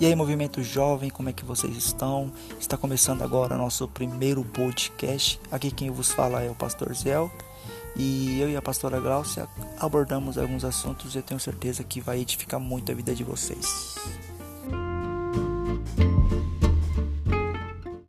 E aí, movimento jovem, como é que vocês estão? Está começando agora nosso primeiro podcast. Aqui quem vos fala é o Pastor Zéu. E eu e a pastora Glaucia abordamos alguns assuntos e eu tenho certeza que vai edificar muito a vida de vocês.